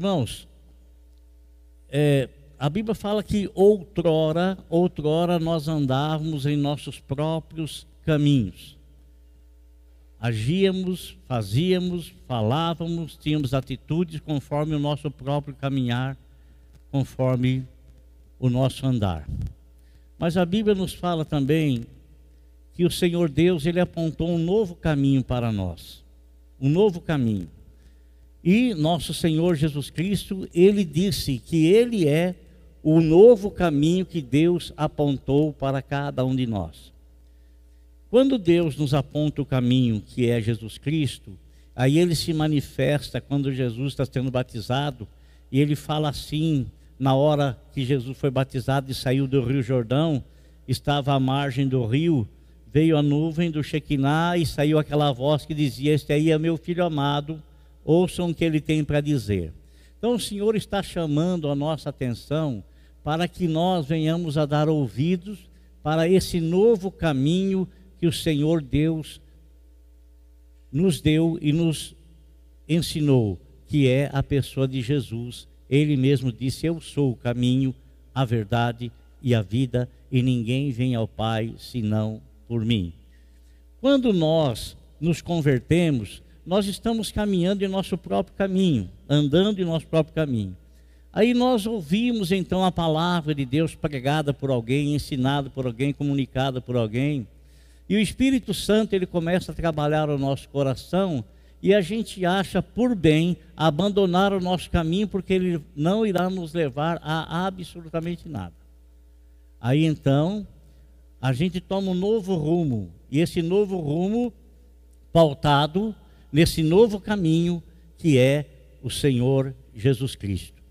Irmãos, é, a Bíblia fala que outrora, outrora nós andávamos em nossos próprios caminhos. Agíamos, fazíamos, falávamos, tínhamos atitudes conforme o nosso próprio caminhar, conforme o nosso andar. Mas a Bíblia nos fala também que o Senhor Deus, ele apontou um novo caminho para nós. Um novo caminho. E nosso Senhor Jesus Cristo, ele disse que ele é o novo caminho que Deus apontou para cada um de nós. Quando Deus nos aponta o caminho que é Jesus Cristo, aí ele se manifesta quando Jesus está sendo batizado, e ele fala assim, na hora que Jesus foi batizado e saiu do Rio Jordão, estava à margem do rio, veio a nuvem do Shekinah e saiu aquela voz que dizia: Este aí é meu filho amado, ouçam o que ele tem para dizer. Então o Senhor está chamando a nossa atenção para que nós venhamos a dar ouvidos para esse novo caminho que o Senhor Deus nos deu e nos ensinou, que é a pessoa de Jesus. Ele mesmo disse: Eu sou o caminho, a verdade e a vida, e ninguém vem ao Pai senão por mim. Quando nós nos convertemos, nós estamos caminhando em nosso próprio caminho, andando em nosso próprio caminho. Aí nós ouvimos então a palavra de Deus pregada por alguém, ensinada por alguém, comunicada por alguém. E o Espírito Santo ele começa a trabalhar o nosso coração e a gente acha por bem abandonar o nosso caminho porque ele não irá nos levar a absolutamente nada. Aí então a gente toma um novo rumo e esse novo rumo pautado nesse novo caminho que é o Senhor Jesus Cristo.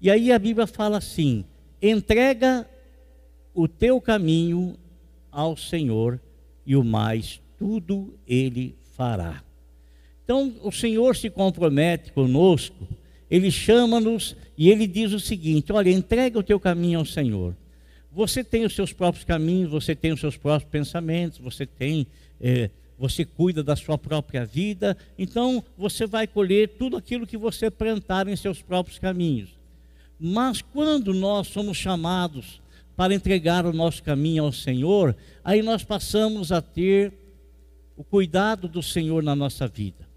E aí a Bíblia fala assim: entrega o teu caminho ao Senhor e o mais tudo ele fará. Então o Senhor se compromete conosco, ele chama-nos e ele diz o seguinte: olha, entrega o teu caminho ao Senhor. Você tem os seus próprios caminhos, você tem os seus próprios pensamentos, você tem, é, você cuida da sua própria vida, então você vai colher tudo aquilo que você plantar em seus próprios caminhos. Mas quando nós somos chamados para entregar o nosso caminho ao Senhor, aí nós passamos a ter o cuidado do Senhor na nossa vida.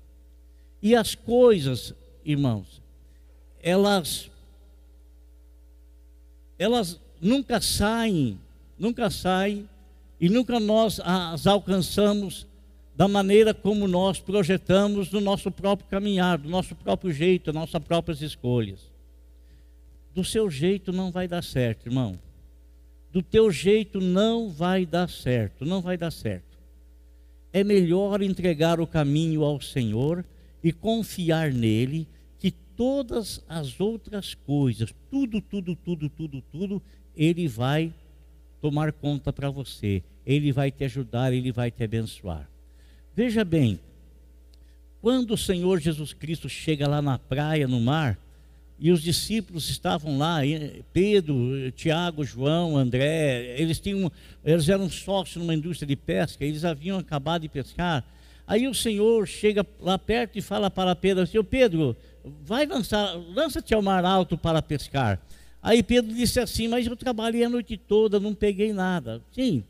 E as coisas, irmãos, elas elas nunca saem, nunca saem e nunca nós as alcançamos da maneira como nós projetamos no nosso próprio caminhar, do nosso próprio jeito, nossas próprias escolhas do seu jeito não vai dar certo, irmão. Do teu jeito não vai dar certo, não vai dar certo. É melhor entregar o caminho ao Senhor e confiar nele que todas as outras coisas, tudo, tudo, tudo, tudo, tudo, ele vai tomar conta para você. Ele vai te ajudar, ele vai te abençoar. Veja bem, quando o Senhor Jesus Cristo chega lá na praia, no mar, e os discípulos estavam lá, Pedro, Tiago, João, André, eles tinham, eles eram sócios numa indústria de pesca, eles haviam acabado de pescar. Aí o Senhor chega lá perto e fala para Pedro assim: Pedro, vai lançar, lança-te ao mar alto para pescar. Aí Pedro disse assim: Mas eu trabalhei a noite toda, não peguei nada. Sim,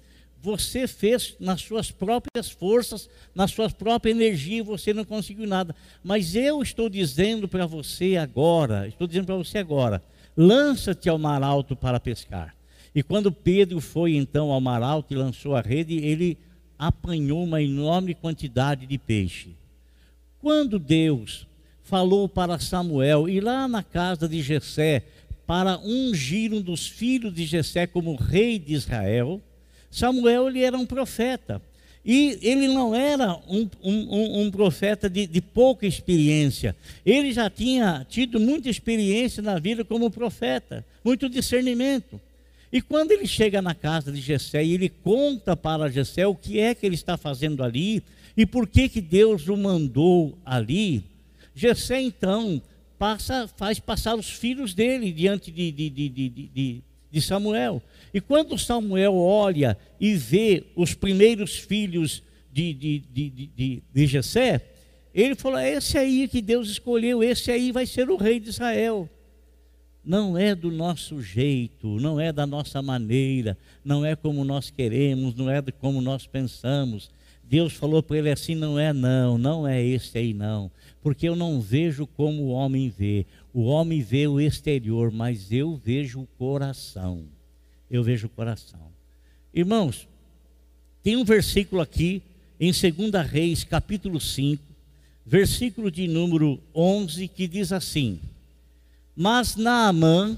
você fez nas suas próprias forças, na sua própria energia, você não conseguiu nada. Mas eu estou dizendo para você agora, estou dizendo para você agora, lança-te ao mar alto para pescar. E quando Pedro foi então ao mar alto e lançou a rede, ele apanhou uma enorme quantidade de peixe. Quando Deus falou para Samuel ir lá na casa de Jessé para ungir um dos filhos de Jessé como rei de Israel, Samuel ele era um profeta. E ele não era um, um, um profeta de, de, pouca experiência. Ele já tinha tido muita experiência na vida como profeta, muito discernimento. E quando ele chega na casa de Jessé e ele conta para Jessé o que é que ele está fazendo ali e por que, que Deus o mandou ali, Jessé então passa, faz passar os filhos dele diante de, de, de, de Samuel. E quando Samuel olha e vê os primeiros filhos de, de, de, de, de Jessé, Ele falou: esse aí que Deus escolheu, esse aí vai ser o rei de Israel. Não é do nosso jeito, não é da nossa maneira, não é como nós queremos, não é como nós pensamos. Deus falou para ele assim: não é não, não é esse aí não, porque eu não vejo como o homem vê. O homem vê o exterior, mas eu vejo o coração. Eu vejo o coração. Irmãos, tem um versículo aqui em 2 Reis, capítulo 5, versículo de número 11, que diz assim: Mas Naamã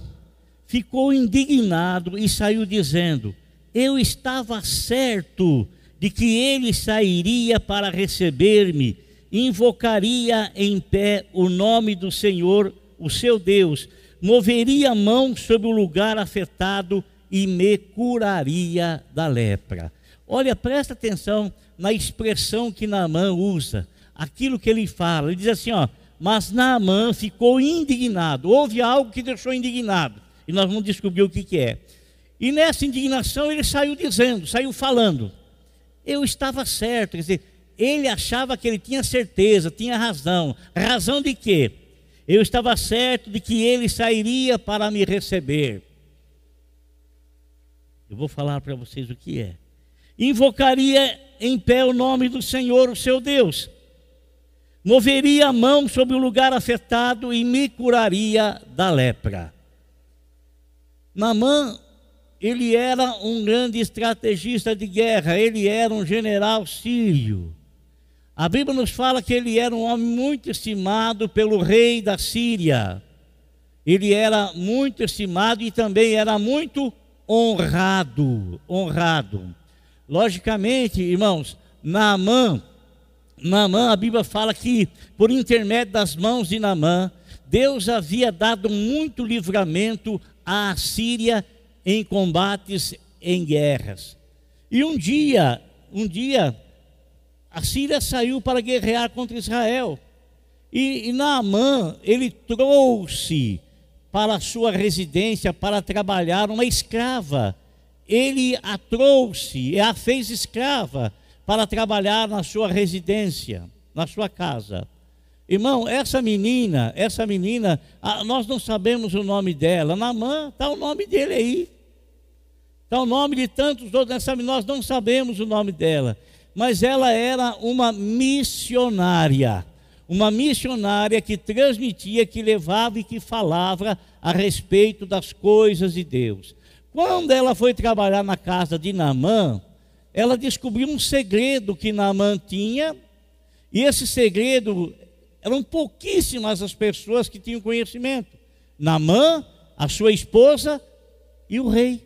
ficou indignado e saiu dizendo: Eu estava certo de que ele sairia para receber-me, invocaria em pé o nome do Senhor, o seu Deus, moveria a mão sobre o lugar afetado e me curaria da lepra. Olha, presta atenção na expressão que Naamã usa aquilo que ele fala. Ele diz assim, ó, mas Naamã ficou indignado. Houve algo que deixou indignado. E nós vamos descobrir o que, que é. E nessa indignação ele saiu dizendo, saiu falando. Eu estava certo, quer dizer, ele achava que ele tinha certeza, tinha razão. Razão de quê? Eu estava certo de que ele sairia para me receber. Eu vou falar para vocês o que é. Invocaria em pé o nome do Senhor, o seu Deus moveria a mão sobre o lugar afetado e me curaria da lepra. Namã, ele era um grande estrategista de guerra, ele era um general sírio. A Bíblia nos fala que ele era um homem muito estimado pelo rei da Síria. Ele era muito estimado e também era muito honrado, honrado. Logicamente, irmãos, Naamã Naamã, a Bíblia fala que por intermédio das mãos de Naamã, Deus havia dado muito livramento à Síria em combates, em guerras. E um dia, um dia, a Síria saiu para guerrear contra Israel. E, e Naamã, ele trouxe para a sua residência para trabalhar uma escrava. Ele a trouxe, a fez escrava para trabalhar na sua residência, na sua casa. Irmão, essa menina, essa menina, nós não sabemos o nome dela. Namã, está o nome dele aí. Está o nome de tantos outros nós não sabemos o nome dela. Mas ela era uma missionária. Uma missionária que transmitia, que levava e que falava a respeito das coisas de Deus. Quando ela foi trabalhar na casa de Namã, ela descobriu um segredo que Naamã tinha, e esse segredo eram pouquíssimas as pessoas que tinham conhecimento. Naamã, a sua esposa e o rei.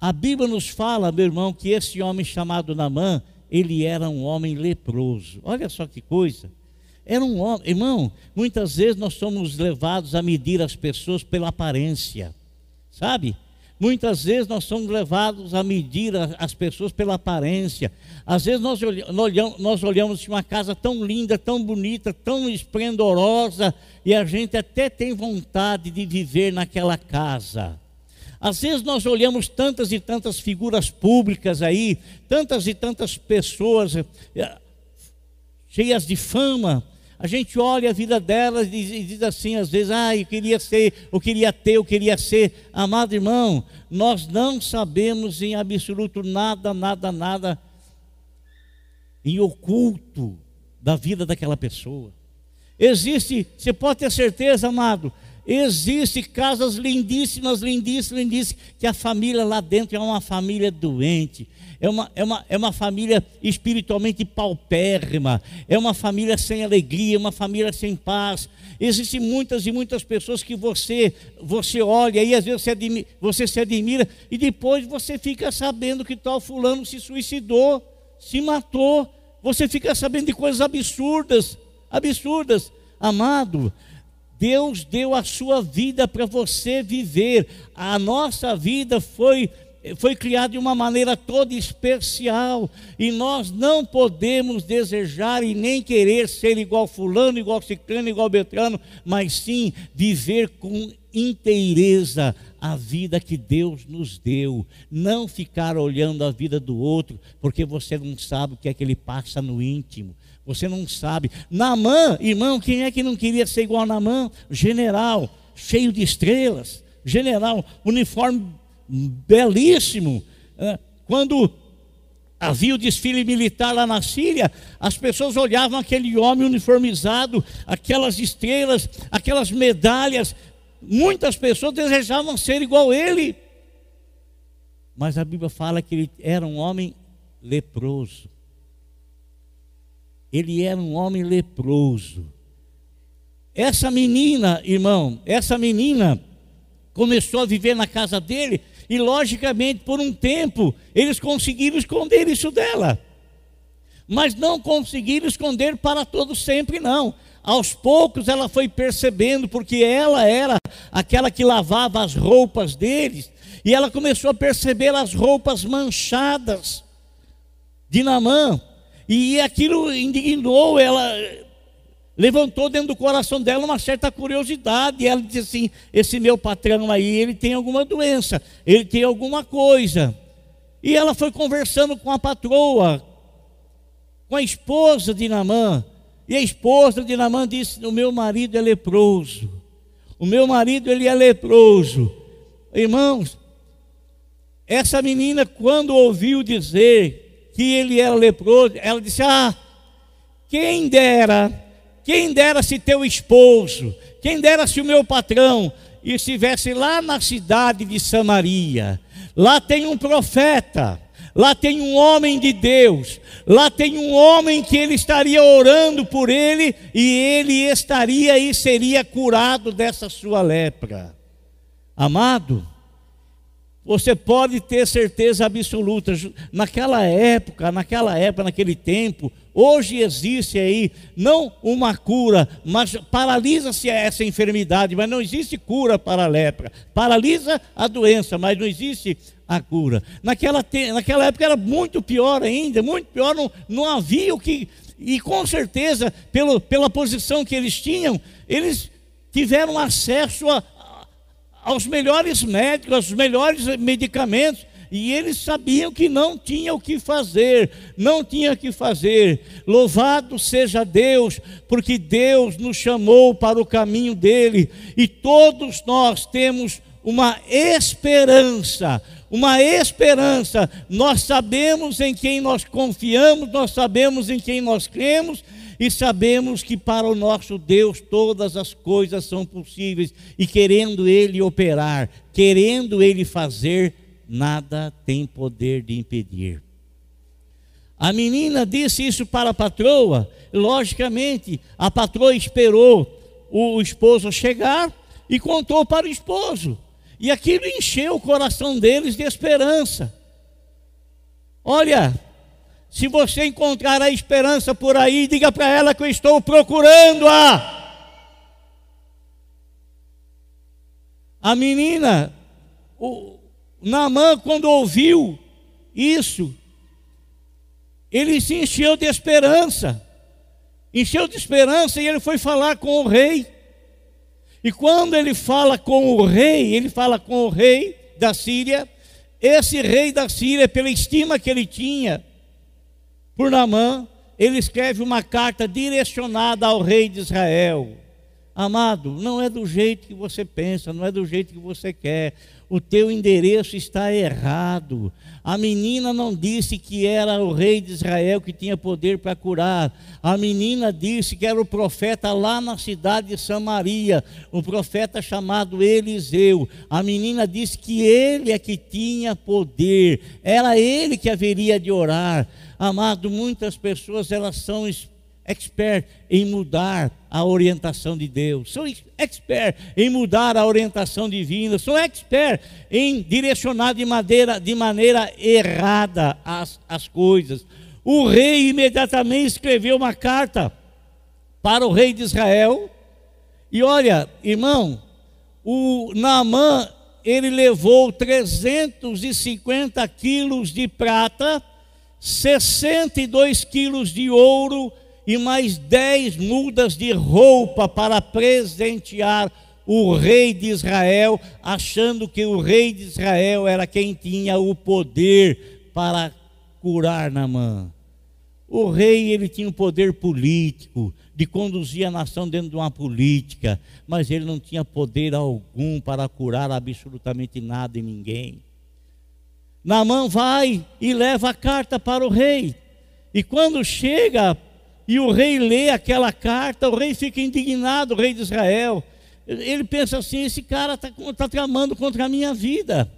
A Bíblia nos fala, meu irmão, que esse homem chamado Naamã, ele era um homem leproso. Olha só que coisa. Era um homem, irmão, muitas vezes nós somos levados a medir as pessoas pela aparência. Sabe? Muitas vezes nós somos levados a medir as pessoas pela aparência. Às vezes nós olhamos, nós olhamos uma casa tão linda, tão bonita, tão esplendorosa, e a gente até tem vontade de viver naquela casa. Às vezes nós olhamos tantas e tantas figuras públicas aí, tantas e tantas pessoas eh, cheias de fama, a gente olha a vida delas e diz assim, às vezes, ah, eu queria ser, eu queria ter, eu queria ser. Amado irmão, nós não sabemos em absoluto nada, nada, nada em oculto da vida daquela pessoa. Existe, você pode ter certeza, amado, Existem casas lindíssimas, lindíssimas, lindíssimas, que a família lá dentro é uma família doente, é uma, é uma, é uma família espiritualmente paupérrima, é uma família sem alegria, uma família sem paz. Existem muitas e muitas pessoas que você, você olha e às vezes você, admira, você se admira e depois você fica sabendo que tal fulano se suicidou, se matou. Você fica sabendo de coisas absurdas, absurdas. Amado, Deus deu a sua vida para você viver. A nossa vida foi foi criada de uma maneira toda especial e nós não podemos desejar e nem querer ser igual fulano, igual ciclano, igual beltrano, mas sim viver com inteireza a vida que Deus nos deu. Não ficar olhando a vida do outro, porque você não sabe o que é que ele passa no íntimo. Você não sabe. Namã, irmão, quem é que não queria ser igual a Namã? General, cheio de estrelas. General, uniforme belíssimo. É, quando havia o desfile militar lá na Síria, as pessoas olhavam aquele homem uniformizado, aquelas estrelas, aquelas medalhas. Muitas pessoas desejavam ser igual a ele. Mas a Bíblia fala que ele era um homem leproso. Ele era um homem leproso. Essa menina, irmão, essa menina começou a viver na casa dele e, logicamente, por um tempo, eles conseguiram esconder isso dela. Mas não conseguiram esconder para todo sempre, não. Aos poucos ela foi percebendo, porque ela era aquela que lavava as roupas deles, e ela começou a perceber as roupas manchadas de Namã, e aquilo indignou ela, levantou dentro do coração dela uma certa curiosidade. E ela disse assim: Esse meu patrão aí, ele tem alguma doença, ele tem alguma coisa. E ela foi conversando com a patroa, com a esposa de Namã. E a esposa de Namã disse: O meu marido é leproso. O meu marido ele é leproso. Irmãos, essa menina, quando ouviu dizer que ele era leproso, ela disse: Ah, quem dera quem dera se teu esposo, quem dera se o meu patrão estivesse lá na cidade de Samaria. Lá tem um profeta, lá tem um homem de Deus, lá tem um homem que ele estaria orando por ele e ele estaria e seria curado dessa sua lepra. Amado, você pode ter certeza absoluta, naquela época, naquela época, naquele tempo, hoje existe aí não uma cura, mas paralisa-se essa enfermidade, mas não existe cura para a lepra. Paralisa a doença, mas não existe a cura. Naquela, naquela época era muito pior ainda, muito pior, não, não havia o que. E com certeza, pelo, pela posição que eles tinham, eles tiveram acesso a, aos melhores médicos, aos melhores medicamentos, e eles sabiam que não tinha o que fazer, não tinha o que fazer. Louvado seja Deus, porque Deus nos chamou para o caminho dele, e todos nós temos uma esperança, uma esperança. Nós sabemos em quem nós confiamos, nós sabemos em quem nós cremos e sabemos que para o nosso Deus todas as coisas são possíveis, e querendo Ele operar, querendo Ele fazer, nada tem poder de impedir. A menina disse isso para a patroa, logicamente, a patroa esperou o esposo chegar e contou para o esposo, e aquilo encheu o coração deles de esperança. Olha, se você encontrar a esperança por aí, diga para ela que eu estou procurando-a. A menina, o Namã, quando ouviu isso, ele se encheu de esperança. Encheu de esperança e ele foi falar com o rei. E quando ele fala com o rei, ele fala com o rei da Síria. Esse rei da Síria, pela estima que ele tinha por Namã, ele escreve uma carta direcionada ao rei de Israel. Amado, não é do jeito que você pensa, não é do jeito que você quer. O teu endereço está errado. A menina não disse que era o rei de Israel que tinha poder para curar. A menina disse que era o profeta lá na cidade de Samaria, um profeta chamado Eliseu. A menina disse que ele é que tinha poder, era ele que haveria de orar. Amado, muitas pessoas elas são expert em mudar a orientação de Deus, são expert em mudar a orientação divina, são expert em direcionar de maneira, de maneira errada as, as coisas. O rei imediatamente escreveu uma carta para o rei de Israel, e olha, irmão, o Naamã, ele levou 350 quilos de prata, 62 quilos de ouro e mais 10 mudas de roupa para presentear o rei de Israel, achando que o rei de Israel era quem tinha o poder para curar Naamã. O rei ele tinha um poder político de conduzir a nação dentro de uma política, mas ele não tinha poder algum para curar absolutamente nada e ninguém. Naamã vai e leva a carta para o rei. E quando chega e o rei lê aquela carta, o rei fica indignado, o rei de Israel. Ele pensa assim: esse cara está tá tramando contra a minha vida.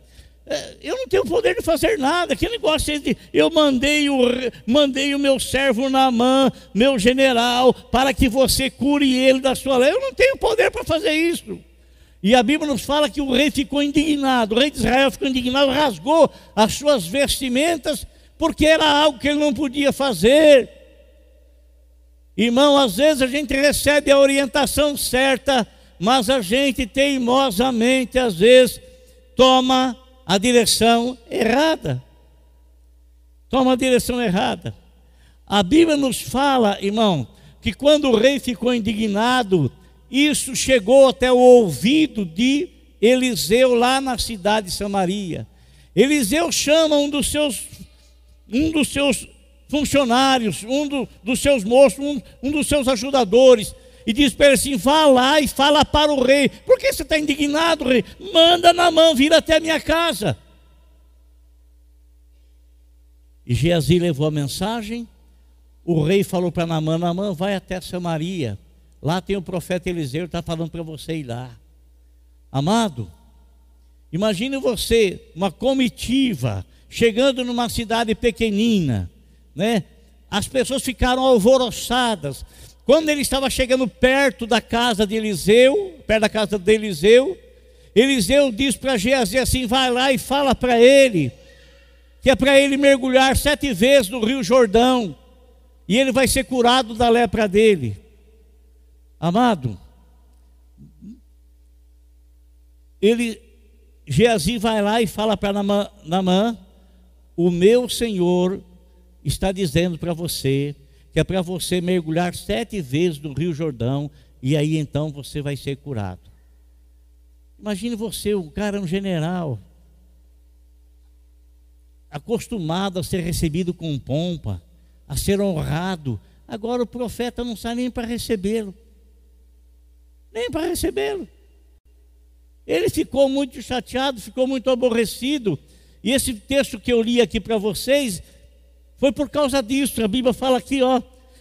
É, eu não tenho poder de fazer nada. Que negócio de eu mandei o, mandei o meu servo Naamã, meu general, para que você cure ele da sua lei. Eu não tenho poder para fazer isso. E a Bíblia nos fala que o rei ficou indignado, o rei de Israel ficou indignado, rasgou as suas vestimentas, porque era algo que ele não podia fazer. Irmão, às vezes a gente recebe a orientação certa, mas a gente teimosamente, às vezes, toma a direção errada. Toma a direção errada. A Bíblia nos fala, irmão, que quando o rei ficou indignado, isso chegou até o ouvido de Eliseu lá na cidade de Samaria. Eliseu chama um dos seus, um dos seus funcionários, um do, dos seus moços, um, um dos seus ajudadores, e diz para ele assim: vá lá e fala para o rei. Por que você está indignado, rei? Manda na mão vir até a minha casa. E Geazi levou a mensagem. O rei falou para Namã: Namã, vai até Samaria Lá tem o profeta Eliseu, está falando para você ir lá. Amado, imagine você, uma comitiva, chegando numa cidade pequenina, né? As pessoas ficaram alvoroçadas. Quando ele estava chegando perto da casa de Eliseu, perto da casa de Eliseu, Eliseu diz para Geazi assim: vai lá e fala para ele, que é para ele mergulhar sete vezes no Rio Jordão, e ele vai ser curado da lepra dele. Amado, ele, Geazi vai lá e fala para Namã, o meu Senhor está dizendo para você que é para você mergulhar sete vezes no Rio Jordão e aí então você vai ser curado. Imagine você, o cara é um general, acostumado a ser recebido com pompa, a ser honrado. Agora o profeta não sai nem para recebê-lo nem para recebê-lo. Ele ficou muito chateado, ficou muito aborrecido. E esse texto que eu li aqui para vocês foi por causa disso. A Bíblia fala aqui, ó.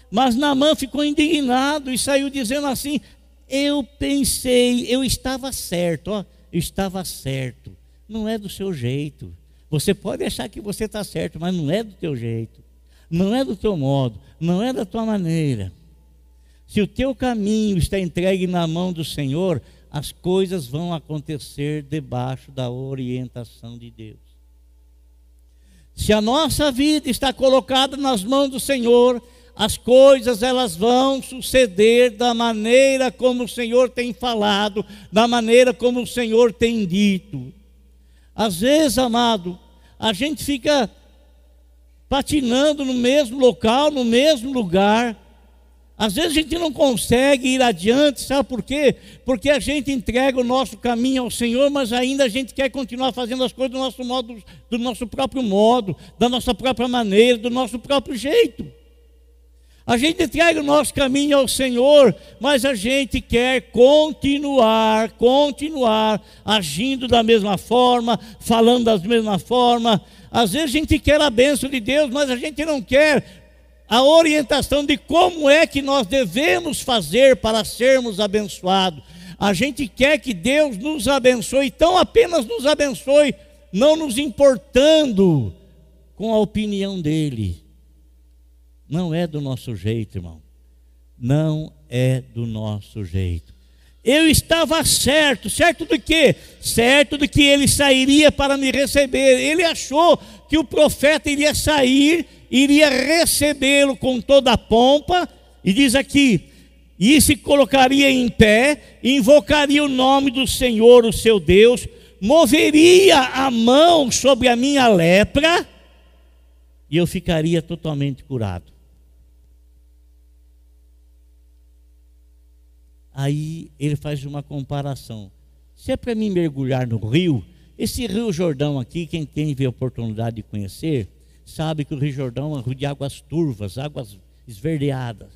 Mas Naamã ficou indignado e saiu dizendo assim: Eu pensei, eu estava certo, ó, eu estava certo. Não é do seu jeito. Você pode achar que você está certo, mas não é do teu jeito. Não é do teu modo, não é da tua maneira. Se o teu caminho está entregue na mão do Senhor, as coisas vão acontecer debaixo da orientação de Deus. Se a nossa vida está colocada nas mãos do Senhor, as coisas elas vão suceder da maneira como o Senhor tem falado, da maneira como o Senhor tem dito. Às vezes, amado, a gente fica patinando no mesmo local, no mesmo lugar, às vezes a gente não consegue ir adiante, sabe por quê? Porque a gente entrega o nosso caminho ao Senhor, mas ainda a gente quer continuar fazendo as coisas do nosso modo, do nosso próprio modo, da nossa própria maneira, do nosso próprio jeito. A gente entrega o nosso caminho ao Senhor, mas a gente quer continuar, continuar agindo da mesma forma, falando da mesma forma. Às vezes a gente quer a bênção de Deus, mas a gente não quer a orientação de como é que nós devemos fazer para sermos abençoados. A gente quer que Deus nos abençoe, então apenas nos abençoe, não nos importando com a opinião dele. Não é do nosso jeito, irmão. Não é do nosso jeito. Eu estava certo, certo do quê? Certo de que ele sairia para me receber. Ele achou que o profeta iria sair iria recebê-lo com toda a pompa, e diz aqui: e se colocaria em pé, invocaria o nome do Senhor, o seu Deus, moveria a mão sobre a minha lepra, e eu ficaria totalmente curado. Aí ele faz uma comparação. Se é para mim mergulhar no rio, esse Rio Jordão aqui, quem teve a oportunidade de conhecer, sabe que o Rio Jordão é um rio de águas turvas, águas esverdeadas.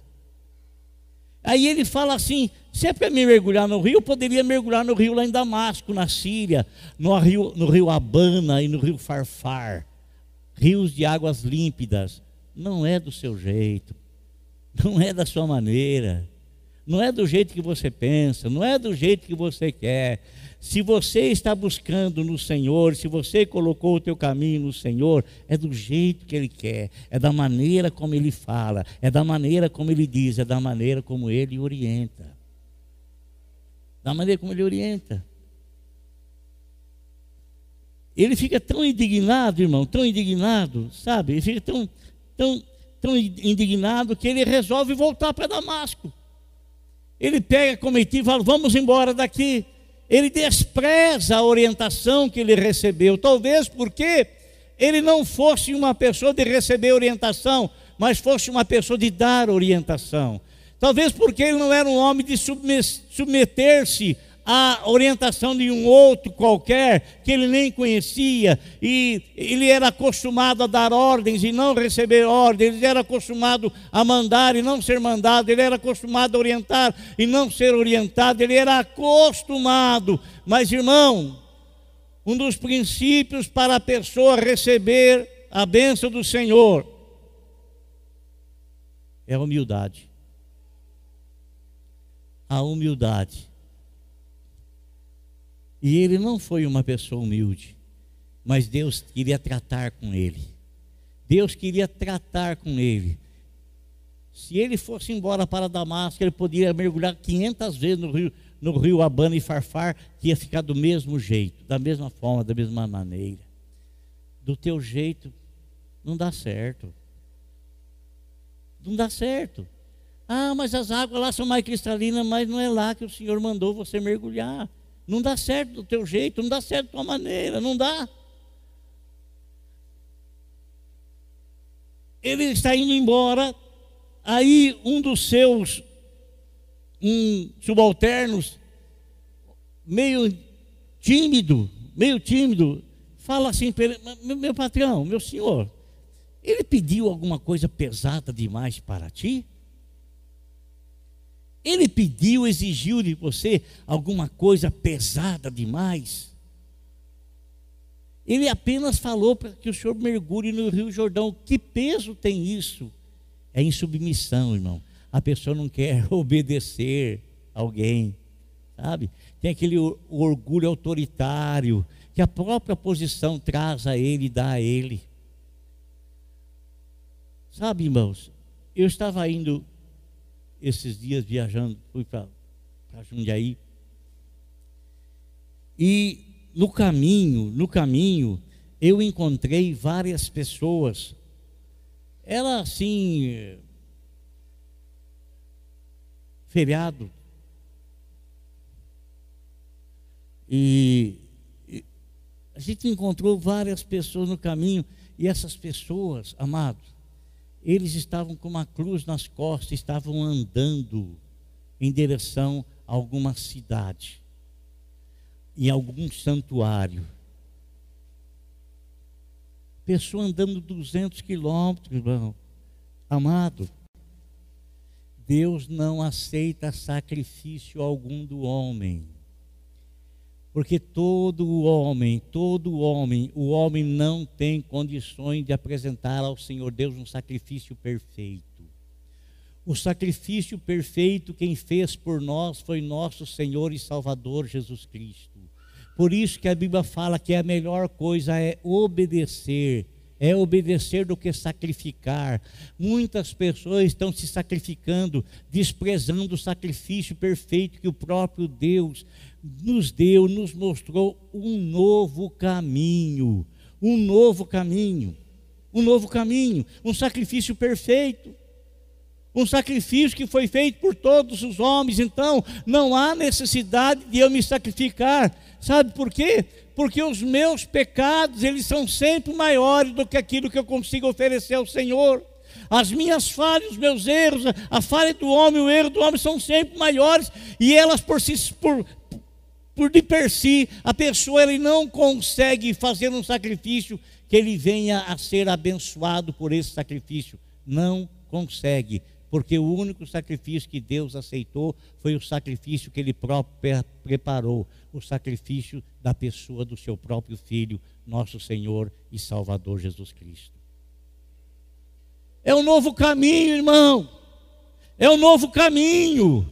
Aí ele fala assim: se é para me mergulhar no rio, eu poderia mergulhar no rio lá em Damasco, na Síria, no rio, no rio Abana e no rio Farfar rios de águas límpidas. Não é do seu jeito, não é da sua maneira, não é do jeito que você pensa, não é do jeito que você quer. Se você está buscando no Senhor, se você colocou o teu caminho no Senhor, é do jeito que Ele quer, é da maneira como Ele fala, é da maneira como Ele diz, é da maneira como Ele orienta. Da maneira como Ele orienta. Ele fica tão indignado, irmão, tão indignado, sabe? Ele fica tão, tão, tão indignado que ele resolve voltar para Damasco. Ele pega a comitiva e fala: Vamos embora daqui. Ele despreza a orientação que ele recebeu, talvez porque ele não fosse uma pessoa de receber orientação, mas fosse uma pessoa de dar orientação. Talvez porque ele não era um homem de submeter-se a orientação de um outro qualquer que ele nem conhecia, e ele era acostumado a dar ordens e não receber ordens, ele era acostumado a mandar e não ser mandado, ele era acostumado a orientar e não ser orientado, ele era acostumado. Mas, irmão, um dos princípios para a pessoa receber a bênção do Senhor é a humildade. A humildade. E ele não foi uma pessoa humilde, mas Deus queria tratar com ele. Deus queria tratar com ele. Se ele fosse embora para Damasco, ele poderia mergulhar 500 vezes no rio, no rio Abana e Farfar, que ia ficar do mesmo jeito, da mesma forma, da mesma maneira. Do teu jeito, não dá certo. Não dá certo. Ah, mas as águas lá são mais cristalinas, mas não é lá que o Senhor mandou você mergulhar. Não dá certo do teu jeito, não dá certo da tua maneira, não dá. Ele está indo embora, aí um dos seus um, subalternos, meio tímido, meio tímido, fala assim para ele, meu, patrão, meu senhor, ele pediu alguma coisa pesada demais para ti? Ele pediu, exigiu de você alguma coisa pesada demais? Ele apenas falou para que o senhor mergulhe no Rio Jordão. Que peso tem isso? É insubmissão, irmão. A pessoa não quer obedecer alguém, sabe? Tem aquele orgulho autoritário que a própria posição traz a ele e dá a ele. Sabe, irmãos, eu estava indo esses dias viajando, fui para Jundiaí. E no caminho, no caminho, eu encontrei várias pessoas. Ela assim, feriado. E, e a gente encontrou várias pessoas no caminho, e essas pessoas, amados, eles estavam com uma cruz nas costas, estavam andando em direção a alguma cidade, em algum santuário. Pessoa andando 200 quilômetros, irmão. Amado, Deus não aceita sacrifício algum do homem. Porque todo homem, todo homem, o homem não tem condições de apresentar ao Senhor Deus um sacrifício perfeito. O sacrifício perfeito quem fez por nós foi nosso Senhor e Salvador Jesus Cristo. Por isso que a Bíblia fala que a melhor coisa é obedecer, é obedecer do que sacrificar. Muitas pessoas estão se sacrificando, desprezando o sacrifício perfeito que o próprio Deus nos deu, nos mostrou um novo caminho, um novo caminho, um novo caminho, um sacrifício perfeito. Um sacrifício que foi feito por todos os homens, então não há necessidade de eu me sacrificar. Sabe por quê? Porque os meus pecados, eles são sempre maiores do que aquilo que eu consigo oferecer ao Senhor. As minhas falhas, os meus erros, a falha do homem, o erro do homem são sempre maiores e elas por si, por, por de per si, a pessoa ele não consegue fazer um sacrifício que ele venha a ser abençoado por esse sacrifício. Não consegue, porque o único sacrifício que Deus aceitou foi o sacrifício que ele próprio preparou, o sacrifício da pessoa do seu próprio filho, nosso Senhor e Salvador Jesus Cristo. É um novo caminho, irmão. É um novo caminho.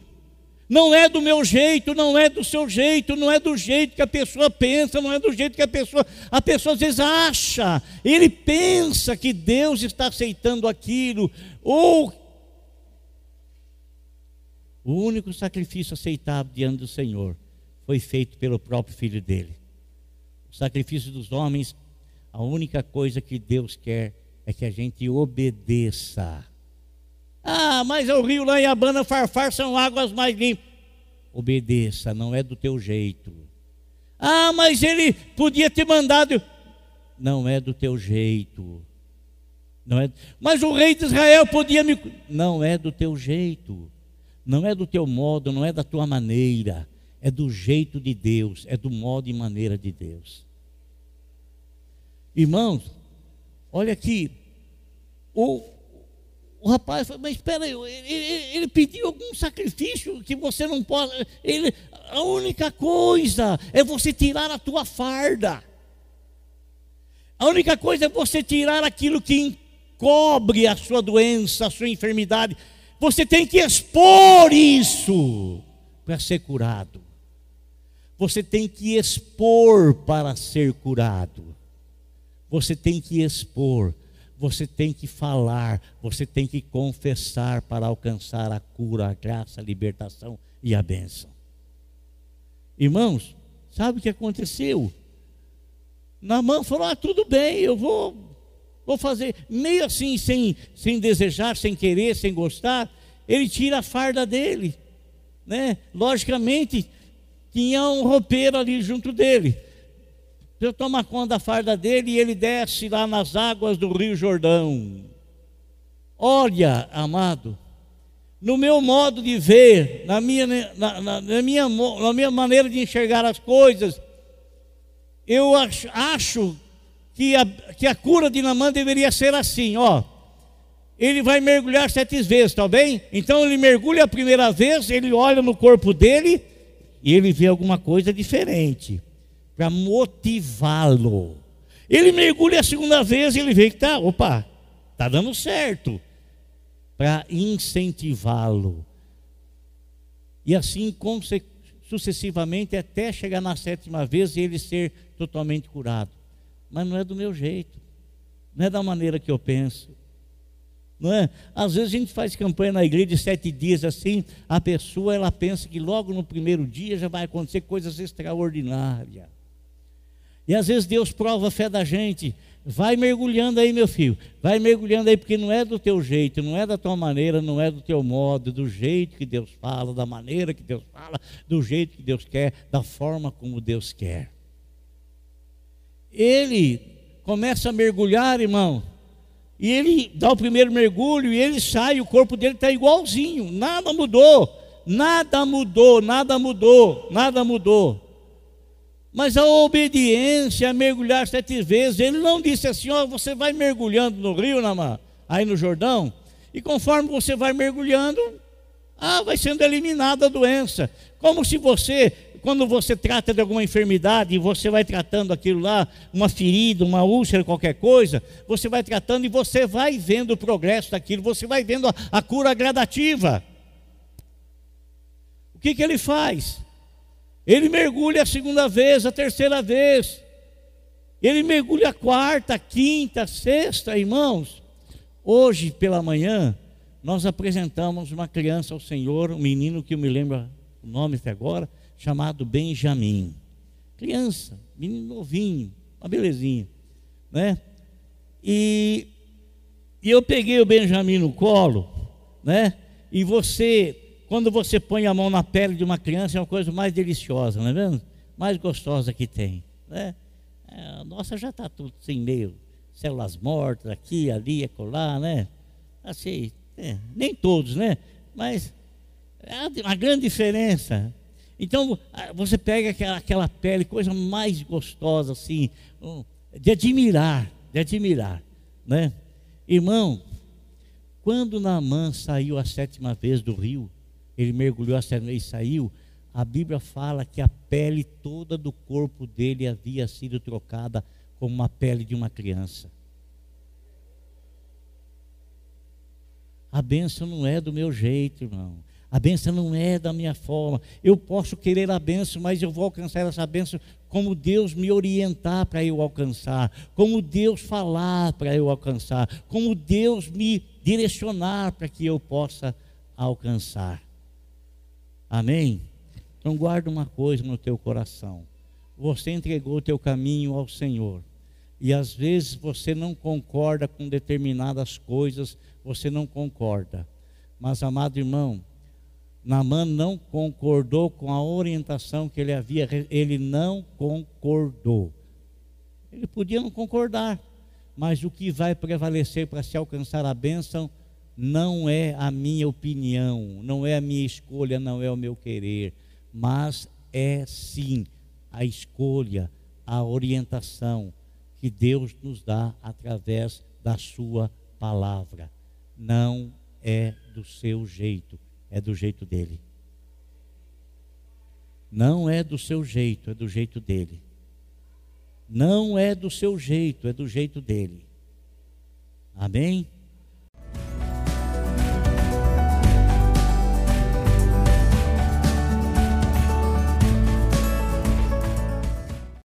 Não é do meu jeito, não é do seu jeito, não é do jeito que a pessoa pensa, não é do jeito que a pessoa. A pessoa às vezes acha, ele pensa que Deus está aceitando aquilo, ou. O único sacrifício aceitável diante do Senhor foi feito pelo próprio Filho dele. O sacrifício dos homens, a única coisa que Deus quer é que a gente obedeça. Ah, mas o rio lá em Abana Farfar são águas mais limpas. Obedeça, não é do teu jeito. Ah, mas ele podia ter mandado. Não é do teu jeito. Não é. Mas o rei de Israel podia me. Não é do teu jeito. Não é do teu modo, não é da tua maneira. É do jeito de Deus, é do modo e maneira de Deus. Irmãos, olha aqui. O, o rapaz falou, mas espera aí, ele, ele, pediu algum sacrifício que você não pode. Ele, a única coisa é você tirar a tua farda. A única coisa é você tirar aquilo que encobre a sua doença, a sua enfermidade. Você tem que expor isso para ser curado. Você tem que expor para ser curado. Você tem que expor você tem que falar, você tem que confessar para alcançar a cura, a graça, a libertação e a bênção. Irmãos, sabe o que aconteceu? Namã falou: ah, tudo bem, eu vou, vou fazer. Meio assim, sem, sem desejar, sem querer, sem gostar, ele tira a farda dele. Né? Logicamente, tinha um roupeiro ali junto dele. Deus toma conta da farda dele e ele desce lá nas águas do Rio Jordão. Olha, amado, no meu modo de ver, na minha, na, na, na minha, na minha maneira de enxergar as coisas, eu acho, acho que, a, que a cura de Namã deveria ser assim, ó. Ele vai mergulhar sete vezes, tá bem? Então ele mergulha a primeira vez, ele olha no corpo dele e ele vê alguma coisa diferente para motivá-lo. Ele mergulha a segunda vez e ele vê que tá, opa, tá dando certo, para incentivá-lo. E assim sucessivamente até chegar na sétima vez e ele ser totalmente curado. Mas não é do meu jeito, não é da maneira que eu penso. Não é? Às vezes a gente faz campanha na igreja de sete dias assim, a pessoa ela pensa que logo no primeiro dia já vai acontecer coisas extraordinárias. E às vezes Deus prova a fé da gente. Vai mergulhando aí, meu filho. Vai mergulhando aí, porque não é do teu jeito, não é da tua maneira, não é do teu modo, do jeito que Deus fala, da maneira que Deus fala, do jeito que Deus quer, da forma como Deus quer. Ele começa a mergulhar, irmão. E ele dá o primeiro mergulho e ele sai, o corpo dele está igualzinho, nada mudou, nada mudou, nada mudou, nada mudou. Mas a obediência a mergulhar sete vezes, ele não disse assim, ó, você vai mergulhando no rio, Namá, aí no Jordão, e conforme você vai mergulhando, ah, vai sendo eliminada a doença. Como se você, quando você trata de alguma enfermidade, e você vai tratando aquilo lá, uma ferida, uma úlcera, qualquer coisa, você vai tratando e você vai vendo o progresso daquilo, você vai vendo a, a cura gradativa. O que, que ele faz? Ele mergulha a segunda vez, a terceira vez. Ele mergulha a quarta, quinta, sexta, irmãos. Hoje pela manhã, nós apresentamos uma criança ao Senhor, um menino que eu me lembro o nome até agora, chamado Benjamin. Criança, menino novinho, uma belezinha, né? E, e eu peguei o Benjamin no colo, né? E você quando você põe a mão na pele de uma criança, é uma coisa mais deliciosa, não é mesmo? Mais gostosa que tem. Né? É, a nossa já está tudo sem meio, células mortas aqui, ali, acolá, né? assim, é, nem todos, né? Mas é uma grande diferença. Então, você pega aquela, aquela pele, coisa mais gostosa, assim, de admirar, de admirar, né? Irmão, quando Naamã saiu a sétima vez do rio, ele mergulhou a vez e saiu, a Bíblia fala que a pele toda do corpo dele havia sido trocada como uma pele de uma criança. A bênção não é do meu jeito, irmão. A bênção não é da minha forma. Eu posso querer a bênção, mas eu vou alcançar essa bênção como Deus me orientar para eu alcançar, como Deus falar para eu alcançar, como Deus me direcionar para que eu possa alcançar. Amém? Então guarda uma coisa no teu coração. Você entregou o teu caminho ao Senhor. E às vezes você não concorda com determinadas coisas, você não concorda. Mas amado irmão, Naamã não concordou com a orientação que ele havia, ele não concordou. Ele podia não concordar, mas o que vai prevalecer para se alcançar a bênção não é a minha opinião, não é a minha escolha, não é o meu querer, mas é sim a escolha, a orientação que Deus nos dá através da Sua palavra. Não é do seu jeito é do jeito dele. Não é do seu jeito, é do jeito dele. Não é do seu jeito, é do jeito dele. Amém?